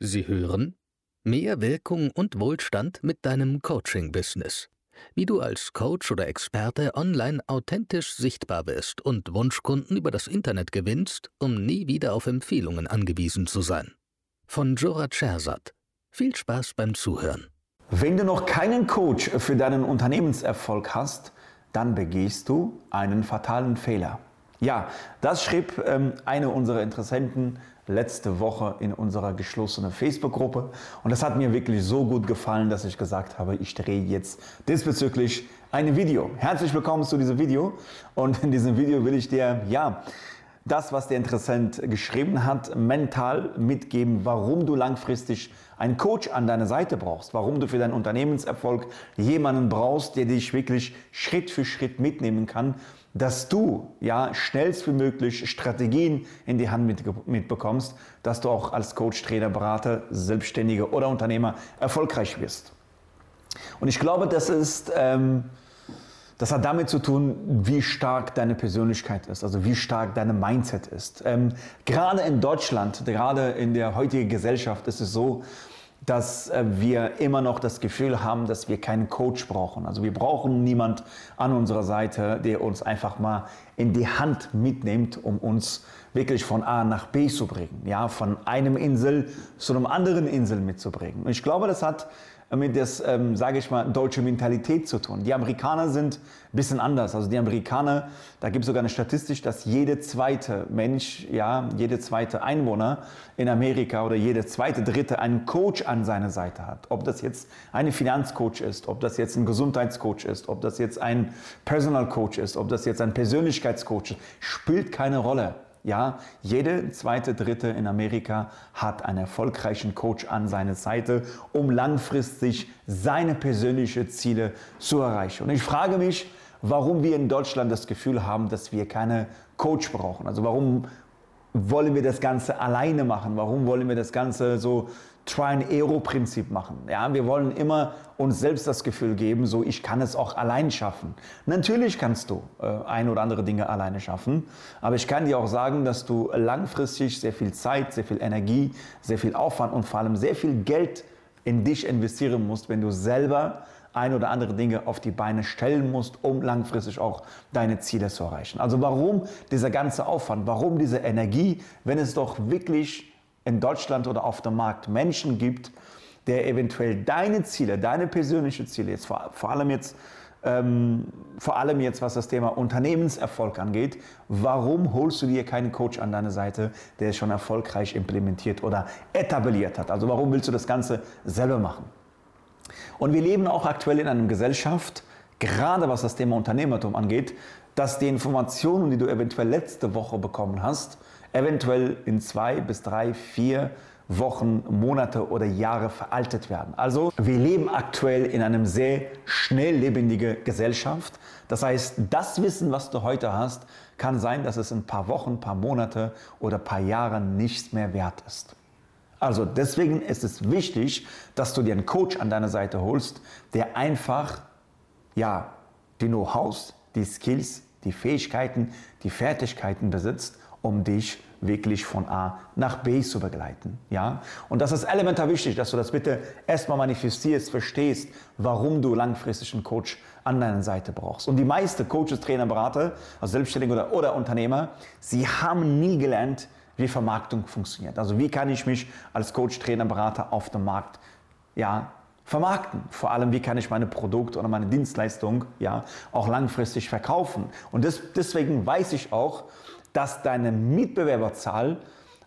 Sie hören Mehr Wirkung und Wohlstand mit deinem Coaching-Business. Wie du als Coach oder Experte online authentisch sichtbar wirst und Wunschkunden über das Internet gewinnst, um nie wieder auf Empfehlungen angewiesen zu sein. Von Jora Chersat. Viel Spaß beim Zuhören. Wenn du noch keinen Coach für deinen Unternehmenserfolg hast, dann begehst du einen fatalen Fehler. Ja, das schrieb ähm, eine unserer Interessenten letzte Woche in unserer geschlossenen Facebook-Gruppe. Und das hat mir wirklich so gut gefallen, dass ich gesagt habe, ich drehe jetzt diesbezüglich ein Video. Herzlich willkommen zu diesem Video. Und in diesem Video will ich dir, ja, das, was der Interessent geschrieben hat, mental mitgeben, warum du langfristig einen Coach an deiner Seite brauchst, warum du für deinen Unternehmenserfolg jemanden brauchst, der dich wirklich Schritt für Schritt mitnehmen kann dass du ja schnellst wie möglich Strategien in die Hand mit, mitbekommst, dass du auch als Coach, Trainer, Berater, Selbstständiger oder Unternehmer erfolgreich wirst. Und ich glaube, das ist, ähm, das hat damit zu tun, wie stark deine Persönlichkeit ist, also wie stark deine Mindset ist. Ähm, gerade in Deutschland, gerade in der heutigen Gesellschaft ist es so, dass äh, wir immer noch das Gefühl haben, dass wir keinen Coach brauchen. Also wir brauchen niemand an unserer Seite, der uns einfach mal in die Hand mitnimmt, um uns wirklich von A nach B zu bringen, ja, von einem Insel zu einem anderen Insel mitzubringen. Und ich glaube, das hat mit der, ähm, sage ich mal, deutsche Mentalität zu tun. Die Amerikaner sind ein bisschen anders. Also die Amerikaner, da gibt es sogar eine Statistik, dass jede zweite Mensch, ja, jede zweite Einwohner in Amerika oder jede zweite Dritte einen Coach an seiner Seite hat. Ob das jetzt eine Finanzcoach ist, ob das jetzt ein Gesundheitscoach ist, ob das jetzt ein Personal Coach ist, ob das jetzt ein Persönlichkeitscoach ist, spielt keine Rolle. Ja, jede zweite, dritte in Amerika hat einen erfolgreichen Coach an seiner Seite, um langfristig seine persönlichen Ziele zu erreichen. Und ich frage mich, warum wir in Deutschland das Gefühl haben, dass wir keine Coach brauchen. Also warum wollen wir das Ganze alleine machen? Warum wollen wir das Ganze so Try-and-Error-Prinzip machen? Ja, wir wollen immer uns selbst das Gefühl geben, so ich kann es auch allein schaffen. Natürlich kannst du äh, ein oder andere Dinge alleine schaffen, aber ich kann dir auch sagen, dass du langfristig sehr viel Zeit, sehr viel Energie, sehr viel Aufwand und vor allem sehr viel Geld in dich investieren musst, wenn du selber ein oder andere Dinge auf die Beine stellen musst, um langfristig auch deine Ziele zu erreichen. Also warum dieser ganze Aufwand, warum diese Energie, wenn es doch wirklich in Deutschland oder auf dem Markt Menschen gibt, der eventuell deine Ziele, deine persönlichen Ziele, jetzt vor, vor allem jetzt ähm, vor allem jetzt, was das Thema Unternehmenserfolg angeht, warum holst du dir keinen Coach an deine Seite, der es schon erfolgreich implementiert oder etabliert hat? Also warum willst du das Ganze selber machen? Und wir leben auch aktuell in einer Gesellschaft, gerade was das Thema Unternehmertum angeht, dass die Informationen, die du eventuell letzte Woche bekommen hast, eventuell in zwei bis drei, vier Wochen, Monate oder Jahre veraltet werden. Also wir leben aktuell in einem sehr schnell lebendigen Gesellschaft. Das heißt, das Wissen, was du heute hast, kann sein, dass es in ein paar Wochen, ein paar Monate oder ein paar Jahre nichts mehr wert ist. Also deswegen ist es wichtig, dass du dir einen Coach an deiner Seite holst, der einfach ja, die Know-hows, die Skills, die Fähigkeiten, die Fertigkeiten besitzt, um dich wirklich von A nach B zu begleiten. Ja? Und das ist elementar wichtig, dass du das bitte erstmal manifestierst, verstehst, warum du langfristig einen Coach an deiner Seite brauchst. Und die meisten Coaches, Trainer, Berater, also Selbstständige oder, oder Unternehmer, sie haben nie gelernt, wie Vermarktung funktioniert. Also wie kann ich mich als Coach, Trainer, Berater auf dem Markt ja, vermarkten. Vor allem, wie kann ich meine Produkte oder meine Dienstleistung ja, auch langfristig verkaufen. Und das, deswegen weiß ich auch, dass deine Mitbewerberzahl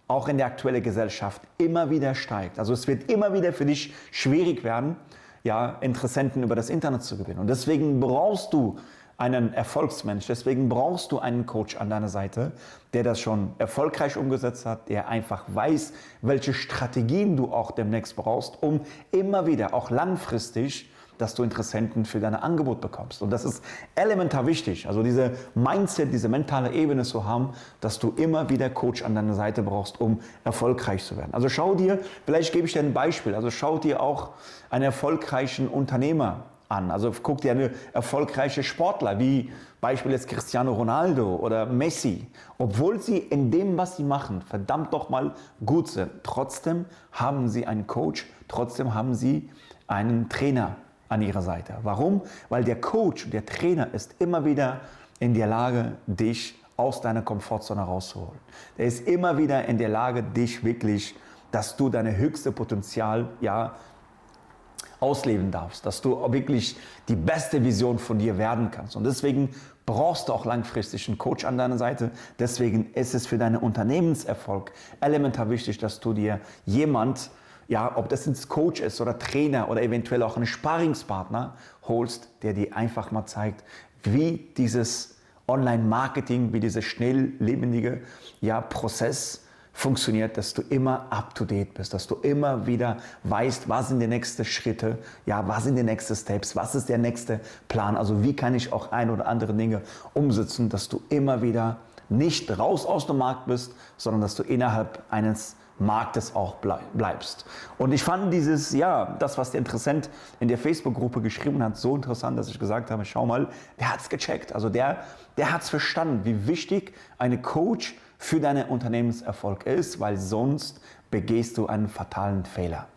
auch in der aktuellen Gesellschaft immer wieder steigt. Also es wird immer wieder für dich schwierig werden, ja, Interessenten über das Internet zu gewinnen. Und deswegen brauchst du einen Erfolgsmensch. Deswegen brauchst du einen Coach an deiner Seite, der das schon erfolgreich umgesetzt hat, der einfach weiß, welche Strategien du auch demnächst brauchst, um immer wieder, auch langfristig, dass du Interessenten für dein Angebot bekommst. Und das ist elementar wichtig. Also diese Mindset, diese mentale Ebene zu haben, dass du immer wieder Coach an deiner Seite brauchst, um erfolgreich zu werden. Also schau dir, vielleicht gebe ich dir ein Beispiel, also schau dir auch einen erfolgreichen Unternehmer an. Also guck dir eine erfolgreiche Sportler wie beispielsweise Cristiano Ronaldo oder Messi. Obwohl sie in dem, was sie machen, verdammt doch mal gut sind, trotzdem haben sie einen Coach, trotzdem haben sie einen Trainer an ihrer Seite. Warum? Weil der Coach, der Trainer ist immer wieder in der Lage, dich aus deiner Komfortzone rauszuholen. Der ist immer wieder in der Lage, dich wirklich, dass du deine höchste Potenzial ja ausleben darfst, dass du wirklich die beste Vision von dir werden kannst. Und deswegen brauchst du auch langfristig einen Coach an deiner Seite. Deswegen ist es für deinen Unternehmenserfolg elementar wichtig, dass du dir jemand, ja, ob das ein Coach ist oder Trainer oder eventuell auch einen Sparingspartner holst, der dir einfach mal zeigt, wie dieses Online-Marketing, wie dieser schnelllebendige ja, Prozess funktioniert, dass du immer up to date bist, dass du immer wieder weißt, was sind die nächsten Schritte, ja, was sind die nächsten Steps, was ist der nächste Plan, also wie kann ich auch ein oder andere Dinge umsetzen, dass du immer wieder nicht raus aus dem Markt bist, sondern dass du innerhalb eines Marktes auch bleibst. Und ich fand dieses, ja, das, was der Interessent in der Facebook-Gruppe geschrieben hat, so interessant, dass ich gesagt habe, schau mal, der hat es gecheckt. Also der, der hat es verstanden, wie wichtig eine Coach für deinen Unternehmenserfolg ist, weil sonst begehst du einen fatalen Fehler.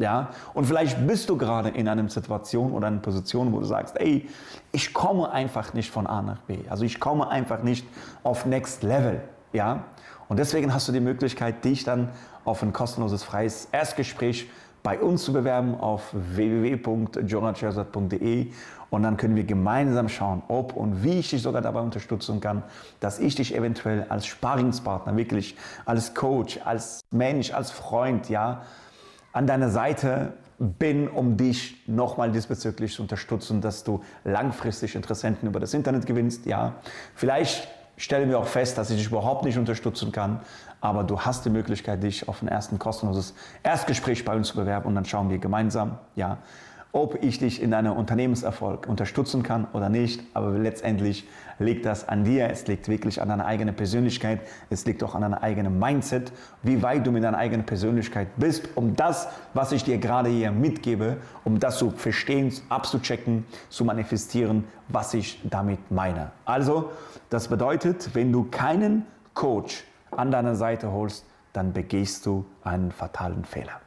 Ja? Und vielleicht bist du gerade in einer Situation oder einer Position, wo du sagst, ey, ich komme einfach nicht von A nach B. Also ich komme einfach nicht auf Next Level. Ja? Und deswegen hast du die Möglichkeit, dich dann auf ein kostenloses freies Erstgespräch bei uns zu bewerben auf www.jonatschersat.de und dann können wir gemeinsam schauen, ob und wie ich dich sogar dabei unterstützen kann, dass ich dich eventuell als Sparingspartner, wirklich als Coach, als Mensch, als Freund, ja, an deiner Seite bin, um dich nochmal diesbezüglich zu unterstützen, dass du langfristig Interessenten über das Internet gewinnst. Ja, vielleicht stellen wir auch fest, dass ich dich überhaupt nicht unterstützen kann, aber du hast die Möglichkeit, dich auf ein ersten kostenloses Erstgespräch bei uns zu bewerben und dann schauen wir gemeinsam, ja, ob ich dich in deinem Unternehmenserfolg unterstützen kann oder nicht. Aber letztendlich liegt das an dir. Es liegt wirklich an deiner eigenen Persönlichkeit. Es liegt auch an deinem eigenen Mindset, wie weit du mit deiner eigenen Persönlichkeit bist, um das, was ich dir gerade hier mitgebe, um das zu verstehen, abzuchecken, zu manifestieren, was ich damit meine. Also, das bedeutet, wenn du keinen Coach an deiner Seite holst, dann begehst du einen fatalen Fehler.